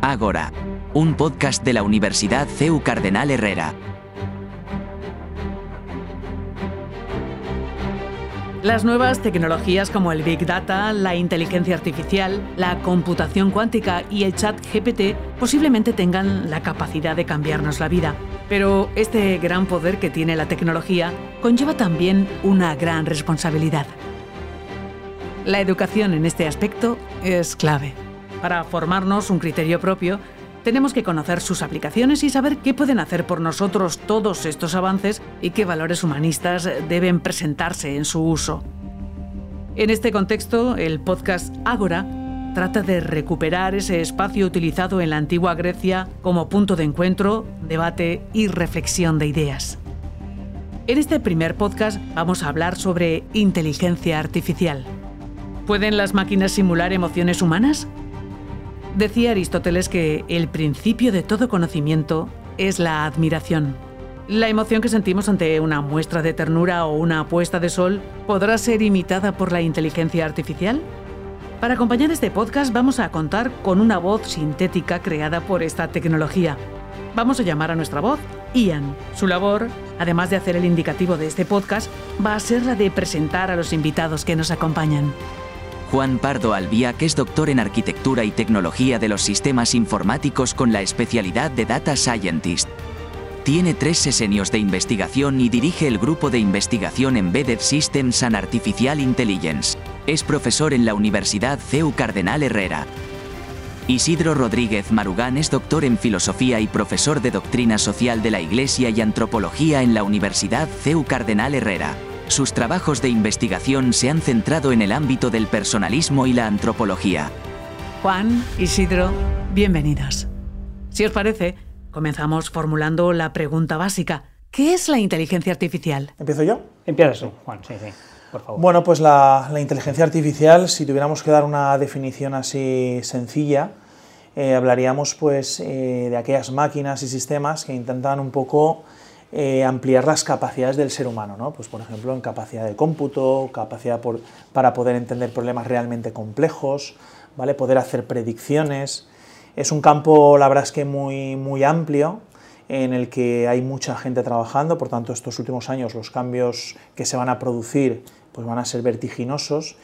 Ágora, un podcast de la Universidad CEU Cardenal Herrera. Las nuevas tecnologías como el Big Data, la inteligencia artificial, la computación cuántica y el chat GPT posiblemente tengan la capacidad de cambiarnos la vida. Pero este gran poder que tiene la tecnología conlleva también una gran responsabilidad. La educación en este aspecto es clave. Para formarnos un criterio propio, tenemos que conocer sus aplicaciones y saber qué pueden hacer por nosotros todos estos avances y qué valores humanistas deben presentarse en su uso. En este contexto, el podcast Ágora trata de recuperar ese espacio utilizado en la antigua Grecia como punto de encuentro, debate y reflexión de ideas. En este primer podcast vamos a hablar sobre inteligencia artificial. ¿Pueden las máquinas simular emociones humanas? Decía Aristóteles que el principio de todo conocimiento es la admiración. La emoción que sentimos ante una muestra de ternura o una puesta de sol podrá ser imitada por la inteligencia artificial. Para acompañar este podcast vamos a contar con una voz sintética creada por esta tecnología. Vamos a llamar a nuestra voz Ian. Su labor, además de hacer el indicativo de este podcast, va a ser la de presentar a los invitados que nos acompañan. Juan Pardo Albía, que es doctor en Arquitectura y Tecnología de los Sistemas Informáticos con la especialidad de Data Scientist. Tiene tres sesenios de investigación y dirige el grupo de investigación Embedded Systems and Artificial Intelligence. Es profesor en la Universidad CEU Cardenal Herrera. Isidro Rodríguez Marugán es doctor en Filosofía y profesor de Doctrina Social de la Iglesia y Antropología en la Universidad CEU Cardenal Herrera. Sus trabajos de investigación se han centrado en el ámbito del personalismo y la antropología. Juan, Isidro, bienvenidos. Si os parece, comenzamos formulando la pregunta básica. ¿Qué es la inteligencia artificial? ¿Empiezo yo? Empiezas tú, Juan, sí, sí, por favor. Bueno, pues la, la inteligencia artificial, si tuviéramos que dar una definición así sencilla, eh, hablaríamos pues eh, de aquellas máquinas y sistemas que intentan un poco eh, ampliar las capacidades del ser humano, ¿no? pues por ejemplo en capacidad de cómputo, capacidad por- para poder entender problemas realmente complejos, ¿vale? poder hacer predicciones. Es un campo, la verdad es que muy, muy amplio, en el que hay mucha gente trabajando, por tanto estos últimos años los cambios que se van a producir pues van a ser vertiginosos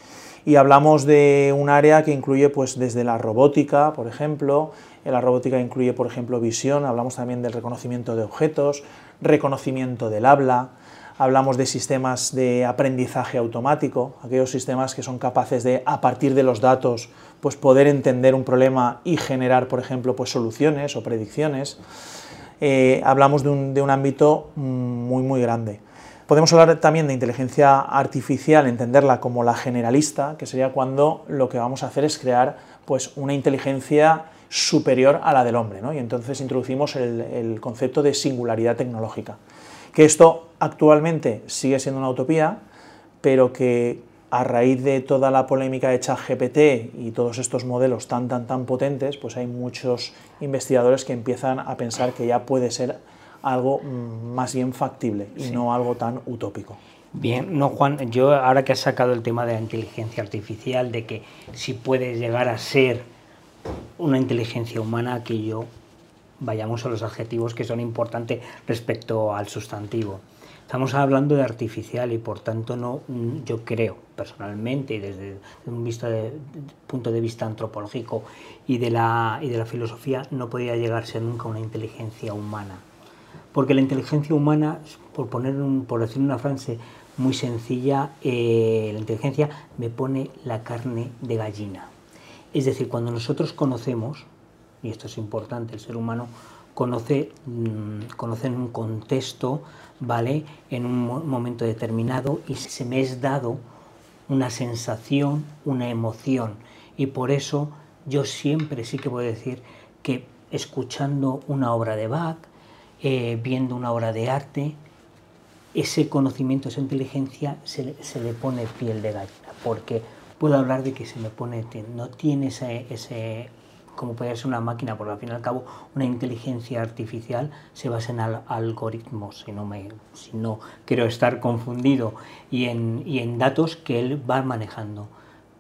y hablamos de un área que incluye pues desde la robótica, por ejemplo, la robótica incluye por ejemplo visión, hablamos también del reconocimiento de objetos, reconocimiento del habla, hablamos de sistemas de aprendizaje automático, aquellos sistemas que son capaces de a partir de los datos pues poder entender un problema y generar por ejemplo pues soluciones o predicciones. Eh, hablamos de un, de un ámbito mm, muy muy grande. Podemos hablar también de inteligencia artificial, entenderla como la generalista, que sería cuando lo que vamos a hacer es crear pues, una inteligencia superior a la del hombre, ¿no? y entonces introducimos el, el concepto de singularidad tecnológica, que esto actualmente sigue siendo una utopía, pero que a raíz de toda la polémica de ChatGPT y todos estos modelos tan tan tan potentes, pues hay muchos investigadores que empiezan a pensar que ya puede ser algo mm, más bien factible y no algo tan utópico. Bien, no Juan, yo ahora que has sacado el tema de la inteligencia artificial, de que si puede llegar a ser una inteligencia humana, que yo vayamos a los adjetivos que son importantes respecto al sustantivo. Estamos hablando de artificial y por tanto no, mm, yo creo personalmente y desde un punto de vista antropológico y de, la, y de la filosofía no podía llegarse nunca a una inteligencia humana. Porque la inteligencia humana, por, poner por decir una frase muy sencilla, eh, la inteligencia me pone la carne de gallina. Es decir, cuando nosotros conocemos, y esto es importante, el ser humano conoce, mm, conoce en un contexto, ¿vale? En un mo- momento determinado y se me es dado una sensación, una emoción. Y por eso yo siempre sí que puedo decir que escuchando una obra de Bach, eh, viendo una obra de arte, ese conocimiento, esa inteligencia se, se le pone piel de gallina, porque puedo hablar de que se me pone, no tiene ese, ese como puede ser una máquina, porque al fin y al cabo una inteligencia artificial se basa en al- algoritmos, si no, me, si no quiero estar confundido, y en, y en datos que él va manejando.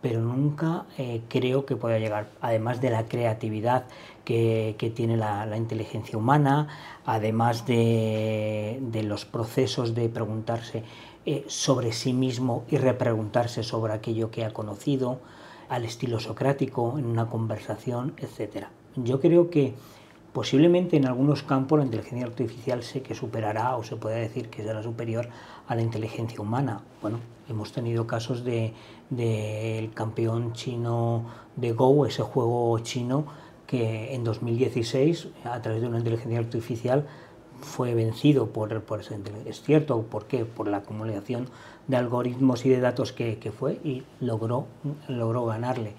pero nunca eh, creo que pueda llegar, además de la creatividad que, tiene la, inteligencia humana, además de, los procesos de preguntarse eh, sobre sí mismo y repreguntarse sobre aquello que ha conocido, al estilo socrático, en una conversación, etc. Yo creo que posiblemente en algunos campos la inteligencia artificial sé que superará o se puede decir que será superior a la inteligencia humana. Bueno, hemos tenido casos del de, campeón chino de Go, ese juego chino que en 2016, a través de una inteligencia artificial, fue vencido por, por inteligencia. Es cierto, ¿por qué? Por la acumulación de algoritmos y de datos que, que fue y logró, logró ganarle.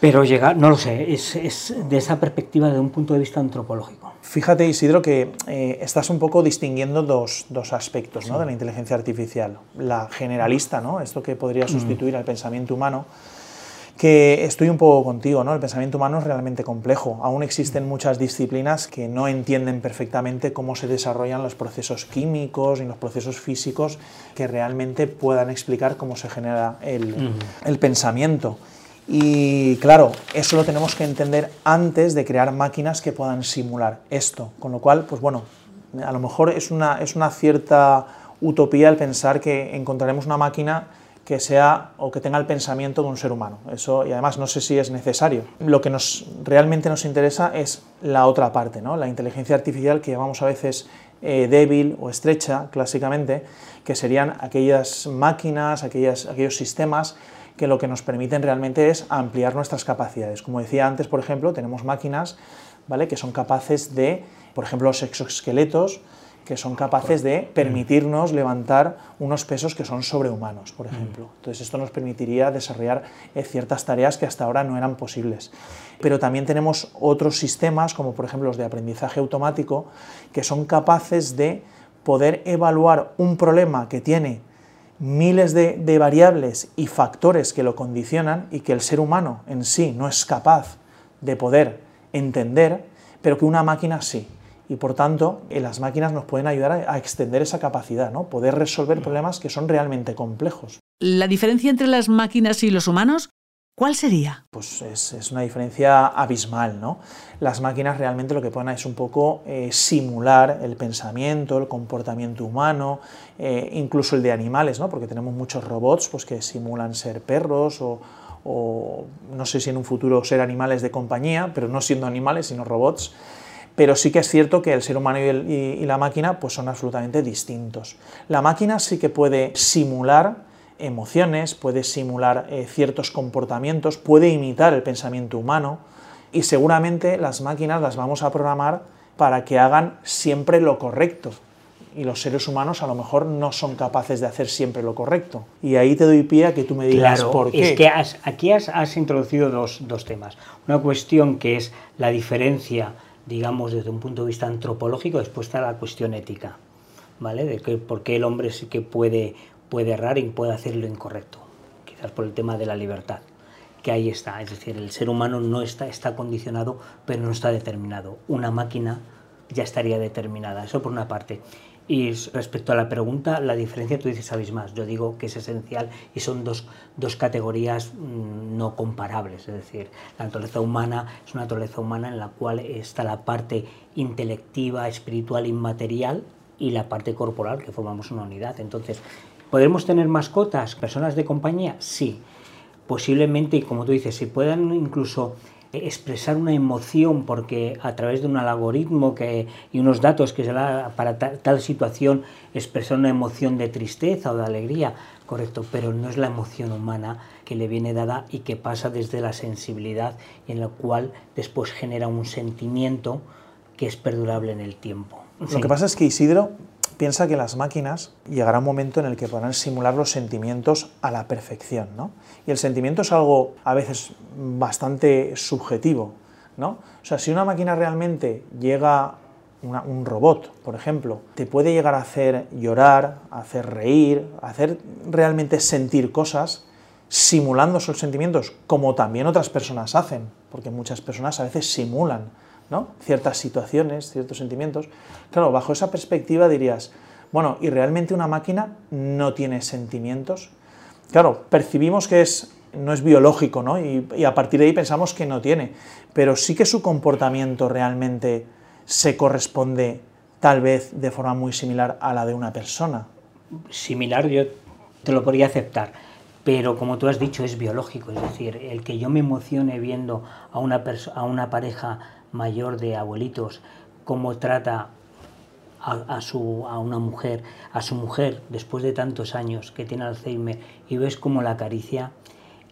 Pero llegar, no lo sé, es, es, de esa perspectiva de un punto de vista antropológico. Fíjate, Isidro, que eh, estás un poco distinguiendo dos, dos aspectos ¿no? de la inteligencia artificial. La generalista, ¿no? esto que podría mm. sustituir al pensamiento humano, que estoy un poco contigo, ¿no? El pensamiento humano es realmente complejo. Aún existen muchas disciplinas que no entienden perfectamente cómo se desarrollan los procesos químicos y los procesos físicos que realmente puedan explicar cómo se genera el, el pensamiento. Y claro, eso lo tenemos que entender antes de crear máquinas que puedan simular esto. Con lo cual, pues bueno, a lo mejor es una, es una cierta utopía el pensar que encontraremos una máquina que sea o que tenga el pensamiento de un ser humano. Eso, y además no sé si es necesario. Lo que nos, realmente nos interesa es la otra parte, ¿no? la inteligencia artificial que llamamos a veces eh, débil o estrecha, clásicamente, que serían aquellas máquinas, aquellas, aquellos sistemas que lo que nos permiten realmente es ampliar nuestras capacidades. Como decía antes, por ejemplo, tenemos máquinas ¿vale? que son capaces de, por ejemplo, los exoesqueletos, que son capaces de permitirnos levantar unos pesos que son sobrehumanos, por ejemplo. Entonces esto nos permitiría desarrollar eh, ciertas tareas que hasta ahora no eran posibles. Pero también tenemos otros sistemas, como por ejemplo los de aprendizaje automático, que son capaces de poder evaluar un problema que tiene miles de, variables y factores que lo condicionan y que el ser humano en sí no es capaz de poder entender, pero que una máquina sí. Y por tanto, eh, las máquinas nos pueden ayudar a, extender esa capacidad, ¿no? poder resolver problemas que son realmente complejos. ¿La diferencia entre las máquinas y los humanos ¿Cuál sería? Pues es, una diferencia abismal, ¿no? Las máquinas realmente lo que pueden es un poco eh, simular el pensamiento, el comportamiento humano, eh, incluso el de animales, ¿no? Porque tenemos muchos robots pues, que simulan ser perros o, no sé si en un futuro ser animales de compañía, pero no siendo animales, sino robots. Pero sí que es cierto que el ser humano y, la máquina pues, son absolutamente distintos. La máquina sí que puede simular emociones, puede simular eh, ciertos comportamientos, puede imitar el pensamiento humano y seguramente las máquinas las vamos a programar para que hagan siempre lo correcto. Y los seres humanos a lo mejor no son capaces de hacer siempre lo correcto. Y ahí te doy pie a que tú me digas por qué. Es que aquí has, has introducido dos, dos, temas. Una cuestión que es la diferencia, digamos, desde un punto de vista antropológico, después está la cuestión ética. ¿Vale? De que, por qué el hombre sí que puede puede errar y puede hacer lo incorrecto, quizás por el tema de la libertad, que ahí está, es decir, el ser humano no está, está condicionado, pero no está determinado. Una máquina ya estaría determinada, eso por una parte. Y respecto a la pregunta, la diferencia tú dices sabéis más. Yo digo que es esencial y son dos, dos, categorías mm, no comparables. Es decir, la naturaleza humana es una naturaleza humana en la cual está la parte intelectiva, espiritual, inmaterial y la parte corporal, que formamos una unidad. Entonces, ¿Podemos tener mascotas, personas de compañía? Sí. Posiblemente, y como tú dices, si puedan incluso expresar una emoción porque a través de un algoritmo que, y unos datos que se da para tal, situación expresar una emoción de tristeza o de alegría, correcto, pero no es la emoción humana que le viene dada y que pasa desde la sensibilidad y en la cual después genera un sentimiento que es perdurable en el tiempo. Lo que pasa es que Isidro, piensa que las máquinas llegará un momento en el que podrán simular los sentimientos a la perfección, ¿no? Y el sentimiento es algo a veces bastante subjetivo, ¿no? O sea, si una máquina realmente llega, un robot, por ejemplo, te puede llegar a hacer llorar, a hacer reír, hacer realmente sentir cosas, simulando esos sentimientos, como también otras personas hacen, porque muchas personas a veces simulan ciertas situaciones, ciertos sentimientos. Claro, bajo esa perspectiva dirías, bueno, ¿y realmente una máquina no tiene sentimientos? Claro, percibimos que es no es biológico, ¿no? Y, y, a partir de ahí pensamos que no tiene, pero sí que su comportamiento realmente se corresponde tal vez de forma muy similar a la de una persona. Similar yo te lo podría aceptar, pero como tú has dicho es biológico, es decir, el que yo me emocione viendo a una, a una pareja mayor de abuelitos cómo trata a, su, a una mujer, a su mujer después de tantos años que tiene Alzheimer y ves cómo la acaricia,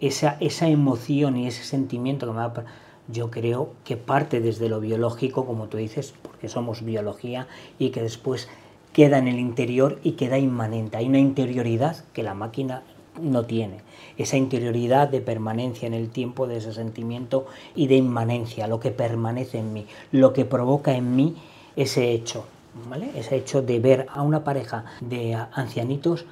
esa, esa emoción y ese sentimiento que me va yo creo que parte desde lo biológico, como tú dices, porque somos biología, y que después queda en el interior y queda inmanente. Hay una interioridad que la máquina no tiene. Esa interioridad de permanencia en el tiempo, de ese sentimiento y de inmanencia, lo que permanece en mí, lo que provoca en mí ese hecho, ¿vale? Ese hecho de ver a una pareja de ancianitos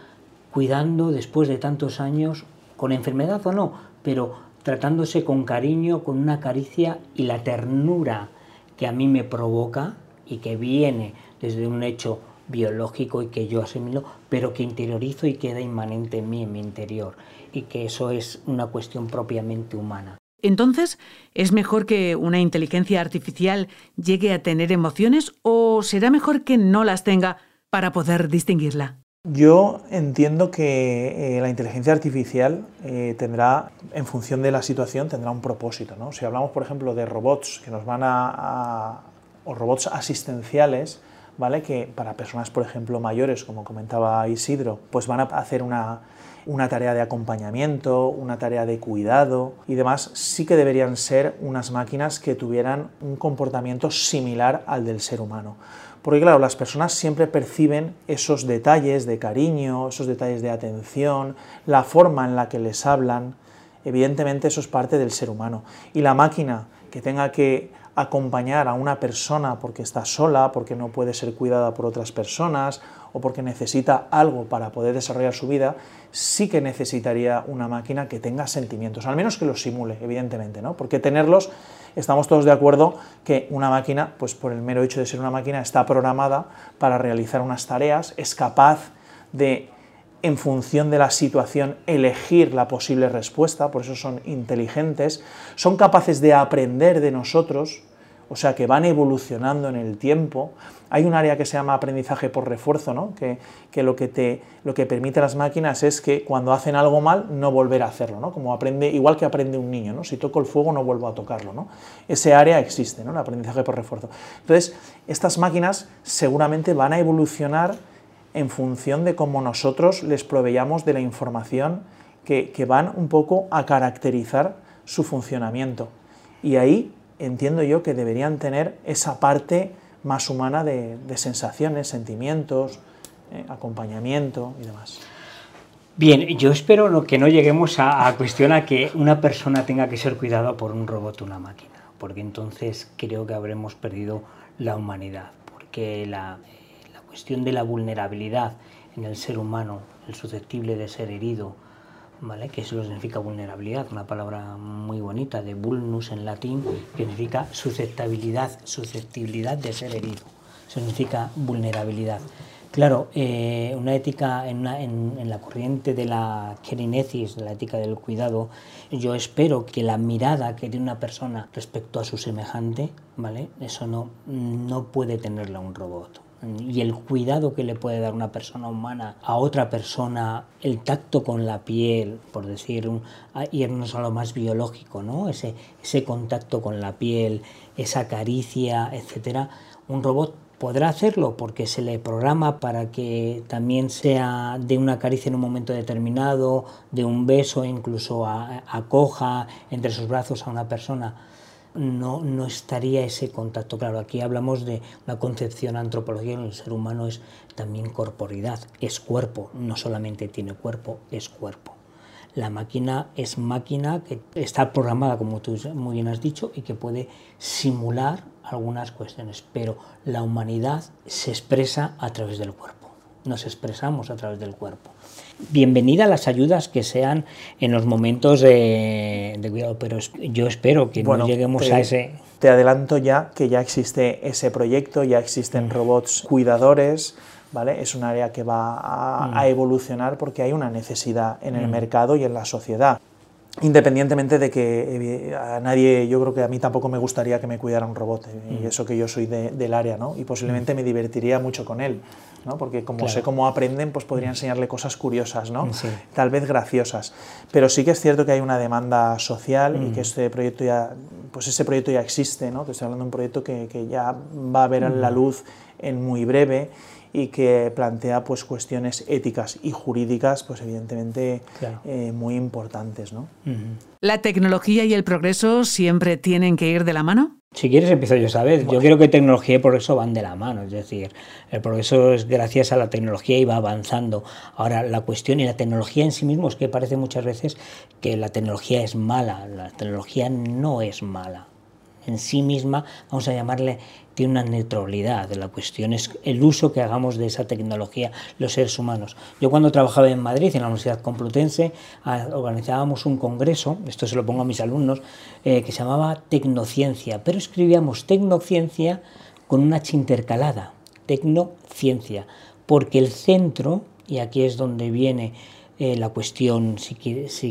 cuidando después de tantos años, con enfermedad o no, pero tratándose con cariño, con una caricia y la ternura que a mí me provoca y que viene desde un hecho biológico y que yo asimilo, pero que interiorizo y queda inmanente en mí, en mi interior, y que eso es una cuestión propiamente humana. Entonces, ¿es mejor que una inteligencia artificial llegue a tener emociones o será mejor que no las tenga para poder distinguirla? Yo entiendo que eh, la inteligencia artificial eh, tendrá, en función de la situación, tendrá un propósito. ¿no? Si hablamos, por ejemplo, de robots que nos van a, o robots asistenciales, ¿vale? que para personas, por ejemplo, mayores, como comentaba Isidro, pues van a hacer una, una tarea de acompañamiento, una tarea de cuidado y demás, sí que deberían ser unas máquinas que tuvieran un comportamiento similar al del ser humano. Porque claro, las personas siempre perciben esos detalles de cariño, esos detalles de atención, la forma en la que les hablan. Evidentemente eso es parte del ser humano. Y la máquina que tenga que acompañar a una persona porque está sola, porque no puede ser cuidada por otras personas o porque necesita algo para poder desarrollar su vida, sí que necesitaría una máquina que tenga sentimientos, al menos que los simule, evidentemente, ¿no? Porque tenerlos, estamos todos de acuerdo que una máquina, pues por el mero hecho de ser una máquina, está programada para realizar unas tareas, es capaz de en función de la situación, elegir la posible respuesta, por eso son inteligentes, son capaces de aprender de nosotros, o sea que van evolucionando en el tiempo. Hay un área que se llama aprendizaje por refuerzo, ¿no? que, lo, que te, lo que permite a las máquinas es que cuando hacen algo mal, no volver a hacerlo, ¿no? como aprende, igual que aprende un niño, ¿no? si toco el fuego no vuelvo a tocarlo. ¿no? Ese área existe, ¿no? el aprendizaje por refuerzo. Entonces, estas máquinas seguramente van a evolucionar en función de cómo nosotros les proveyamos de la información que, van un poco a caracterizar su funcionamiento. Y ahí entiendo yo que deberían tener esa parte más humana de, sensaciones, sentimientos, eh, acompañamiento y demás. Bien, yo espero que no lleguemos a, a cuestión que una persona tenga que ser cuidada por un robot o una máquina, porque entonces creo que habremos perdido la humanidad, porque la, cuestión de la vulnerabilidad en el ser humano, el susceptible de ser herido, ¿vale? que eso significa vulnerabilidad, una palabra muy bonita de vulnus en latín, que significa susceptibilidad, susceptibilidad de ser herido, significa vulnerabilidad. Claro, eh, una ética en, en, la corriente de la kerinesis, de la ética del cuidado, yo espero que la mirada que tiene una persona respecto a su semejante, ¿vale? Eso no, no puede tenerla un robot y el cuidado que le puede dar una persona humana a otra persona, el tacto con la piel, por decir, un, irnos a lo más biológico, ¿no? ese, ese contacto con la piel, esa caricia, etcétera, un robot podrá hacerlo porque se le programa para que también sea de una caricia en un momento determinado, de un beso, incluso acoja entre sus brazos a una persona no, no estaría ese contacto. Claro, aquí hablamos de una concepción antropológica en el ser humano es también corporidad, es cuerpo, no solamente tiene cuerpo, es cuerpo. La máquina es máquina que está programada, como tú muy bien has dicho, y que puede simular algunas cuestiones, pero la humanidad se expresa a través del cuerpo, nos expresamos a través del cuerpo bienvenida las ayudas que sean en los momentos de, cuidado, pero yo espero que no lleguemos a ese... Te adelanto ya que ya existe ese proyecto, ya existen mm. robots cuidadores, ¿vale? Es un área que va a, mm. evolucionar porque hay una necesidad en el mm. mercado y en la sociedad. Independientemente de que eh, a nadie, yo creo que a mí tampoco me gustaría que me cuidara un robot, eh, y mm. eso que yo soy del área, ¿no? Y posiblemente me divertiría mucho con él, ¿no? Porque como sé cómo aprenden, pues podría mm. enseñarle cosas curiosas, ¿no? Tal vez graciosas. Pero sí que es cierto que hay una demanda social y que mm. este proyecto ya, pues ese proyecto ya existe, ¿no? Te estoy hablando de un proyecto que, que ya va a ver la luz en muy breve y que plantea pues cuestiones éticas y jurídicas pues evidentemente eh, muy importantes ¿no? ¿La tecnología y el progreso siempre tienen que ir de la mano? Si quieres empiezo yo, ¿sabes? Yo creo que tecnología y progreso van de la mano, es decir, el progreso es gracias a la tecnología y va avanzando. Ahora, la cuestión y la tecnología en sí mismo es que parece muchas veces que la tecnología es mala, la tecnología no es mala en sí misma, vamos a llamarle, tiene una neutralidad. La cuestión es el uso que hagamos de esa tecnología los seres humanos. Yo cuando trabajaba en Madrid, en la Universidad Complutense, ah, organizábamos un congreso, esto se lo pongo a mis alumnos, eh, que se llamaba Tecnociencia, pero escribíamos Tecnociencia con una H intercalada, Tecnociencia, porque el centro, y aquí es donde viene eh, la cuestión, si,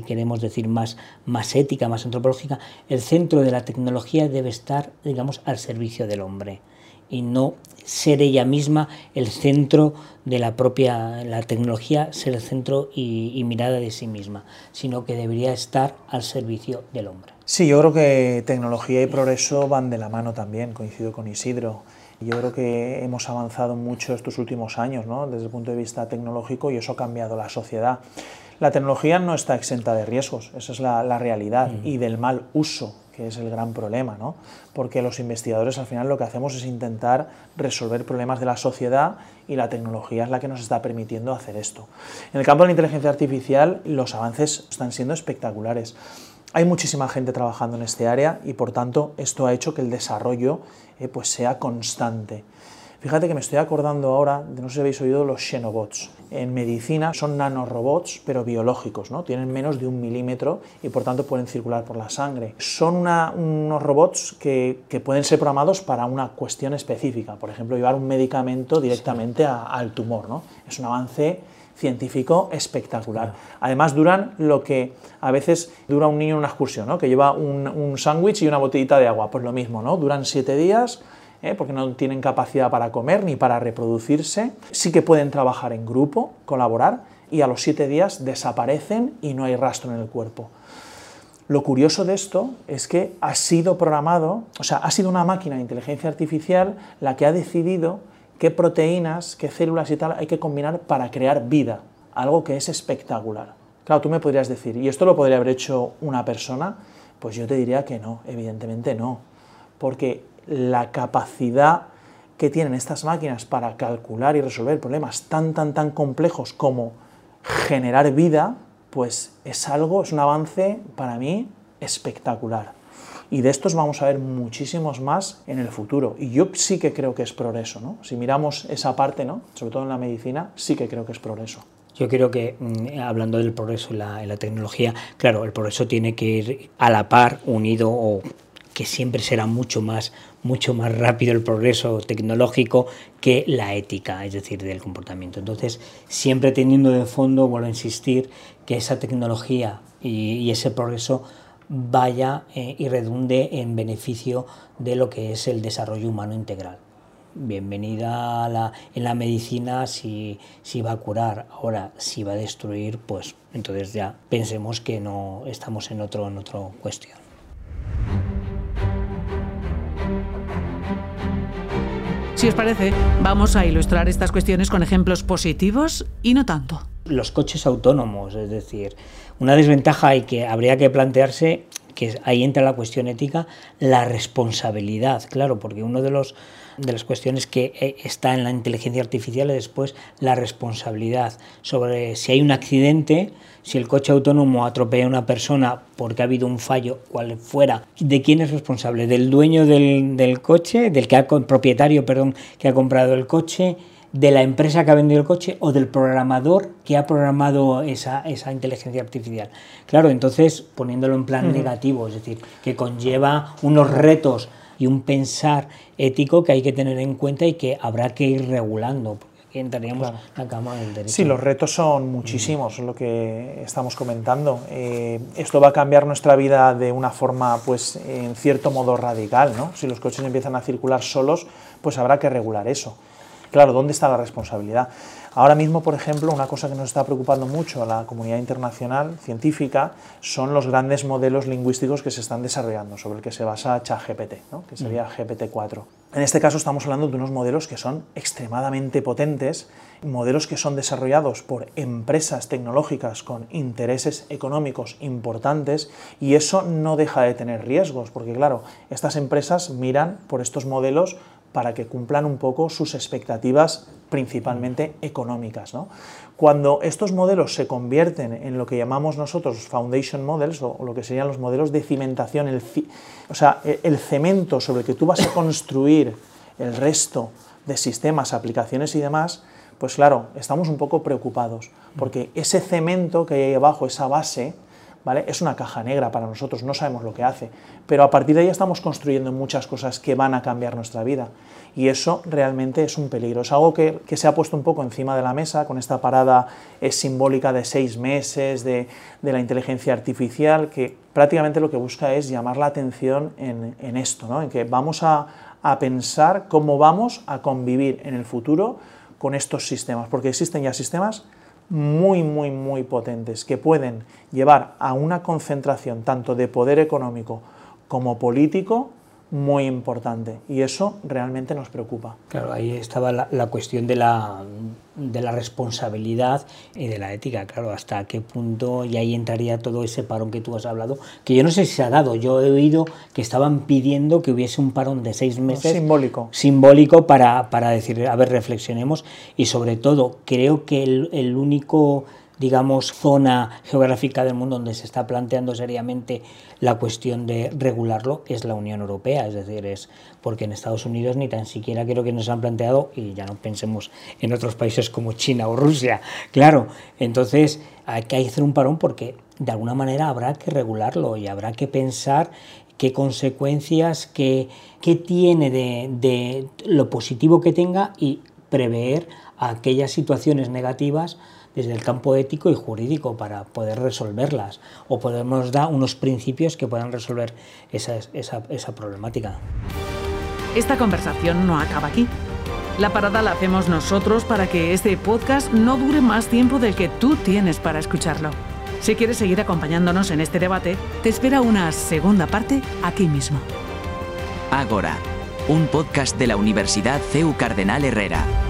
queremos decir más, más ética, más antropológica, el centro de la tecnología debe estar, digamos, al servicio del hombre y no ser ella misma el centro de la propia la tecnología, ser el centro y, y, mirada de sí misma, sino que debería estar al servicio del hombre. Sí, yo creo que tecnología y progreso van de la mano también, coincido con Isidro. Yo creo que hemos avanzado mucho estos últimos años ¿no? desde el punto de vista tecnológico y eso ha cambiado la sociedad. La tecnología no está exenta de riesgos, esa es la, realidad, mm. y del mal uso, que es el gran problema, ¿no? porque los investigadores al final lo que hacemos es intentar resolver problemas de la sociedad y la tecnología es la que nos está permitiendo hacer esto. En el campo de la inteligencia artificial los avances están siendo espectaculares. Hay muchísima gente trabajando en este área y por tanto esto ha hecho que el desarrollo eh, pues sea constante. Fíjate que me estoy acordando ahora, de no sé si habéis oído los Xenobots. En medicina son nanorobots, pero biológicos, ¿no? Tienen menos de un milímetro y por tanto pueden circular por la sangre. Son unos robots que, pueden ser programados para una cuestión específica, por ejemplo, llevar un medicamento directamente al tumor, ¿no? Es un avance científico espectacular. Además duran lo que a veces dura un niño en una excursión, ¿no? que lleva un, sándwich y una botellita de agua, pues lo mismo, ¿no? duran siete días. ¿eh? porque no tienen capacidad para comer ni para reproducirse, sí que pueden trabajar en grupo, colaborar, y a los siete días desaparecen y no hay rastro en el cuerpo. Lo curioso de esto es que ha sido programado, o sea, ha sido una máquina de inteligencia artificial la que ha decidido qué proteínas, qué células y tal hay que combinar para crear vida, algo que es espectacular. Claro, tú me podrías decir, ¿y esto lo podría haber hecho una persona? Pues yo te diría que no, evidentemente no, porque la capacidad que tienen estas máquinas para calcular y resolver problemas tan, tan, tan complejos como generar vida, pues es algo, es un avance para mí espectacular. Y de estos vamos a ver muchísimos más en el futuro. Y yo sí que creo que es progreso, ¿no? Si miramos esa parte, ¿no? Sobre todo en la medicina, sí que creo que es progreso. Yo creo que, mm, hablando del progreso en la, tecnología, claro, el progreso tiene que ir a la par, unido o que siempre será mucho más, mucho más rápido el progreso tecnológico que la ética, es decir, del comportamiento. Entonces, siempre teniendo de fondo, vuelvo a insistir, que esa tecnología y ese progreso vaya eh, y redunde en beneficio de lo que es el desarrollo humano integral. Bienvenida en la medicina si, si va a curar, ahora si va a destruir, pues entonces ya pensemos que no estamos en otro en cuestión. Si os parece, vamos a ilustrar estas cuestiones con ejemplos positivos y no tanto. Los coches autónomos, es decir, una desventaja y que habría que plantearse, que ahí entra la cuestión ética, la responsabilidad, claro, porque uno de los de las cuestiones que eh, está en la inteligencia artificial es después la responsabilidad sobre si hay un accidente, si el coche autónomo atropella a una persona porque ha habido un fallo, cual fuera, ¿de quién es responsable? ¿Del dueño del, del coche, del que ha, propietario, perdón, que ha comprado el coche? De la empresa que ha vendido el coche o del programador que ha programado esa, esa inteligencia artificial. Claro, entonces poniéndolo en plan negativo, es decir, que conlleva unos retos y un pensar ético que hay que tener en cuenta y que habrá que ir regulando. entraríamos la cama del derecho. Sí, los retos son muchísimos, lo que estamos comentando. Eh, esto va a cambiar nuestra vida de una forma, pues, en cierto modo radical, ¿no? Si los coches empiezan a circular solos, pues habrá que regular eso. Claro, ¿dónde está la responsabilidad? Ahora mismo, por ejemplo, una cosa que nos está preocupando mucho a la comunidad internacional científica son los grandes modelos lingüísticos que se están desarrollando, sobre el que se basa ChatGPT, ¿no? que sería mm. GPT-4. En este caso estamos hablando de unos modelos que son extremadamente potentes, modelos que son desarrollados por empresas tecnológicas con intereses económicos importantes y eso no deja de tener riesgos, porque claro, estas empresas miran por estos modelos para que cumplan un poco sus expectativas principalmente económicas. Cuando estos modelos se convierten en lo que llamamos nosotros foundation models o, lo que serían los modelos de cimentación, el, o sea, e, el cemento sobre el que tú vas a construir el resto de sistemas, aplicaciones y demás, pues claro, estamos un poco preocupados, porque ese cemento que hay ahí abajo, esa base, Es una caja negra para nosotros, no sabemos lo que hace, pero a partir de ahí estamos construyendo muchas cosas que van a cambiar nuestra vida y eso realmente es un peligro. Es algo que, se ha puesto un poco encima de la mesa con esta parada es simbólica de seis meses de, la inteligencia artificial que prácticamente lo que busca es llamar la atención en, esto, ¿no? en que vamos a pensar cómo vamos a convivir en el futuro con estos sistemas, porque existen ya sistemas muy, muy, muy potentes que pueden llevar a una concentración tanto de poder económico como político muy importante y eso realmente nos preocupa. Claro, ahí estaba la, cuestión de la, de la, responsabilidad y de la ética, claro, hasta qué punto, y ahí entraría todo ese parón que tú has hablado, que yo no sé si se ha dado, yo he oído que estaban pidiendo que hubiese un parón de seis meses. Simbólico. Simbólico para, para decir, a ver, reflexionemos y sobre todo creo que el, el único digamos, zona geográfica del mundo donde se está planteando seriamente la cuestión de regularlo es la Unión Europea, es decir, es porque en Estados Unidos ni tan siquiera creo que nos han planteado, y ya no pensemos en otros países como China o Rusia, claro, entonces hay que hacer un parón porque de alguna manera habrá que regularlo y habrá que pensar qué consecuencias, qué, qué tiene de, de lo positivo que tenga y prever aquellas situaciones negativas desde el campo ético y jurídico para poder resolverlas o podemos dar unos principios que puedan resolver esa, esa, esa problemática. Esta conversación no acaba aquí. La parada la hacemos nosotros para que este podcast no dure más tiempo del que tú tienes para escucharlo. Si quieres seguir acompañándonos en este debate, te espera una segunda parte aquí mismo. Agora, un podcast de la Universidad CEU Cardenal Herrera.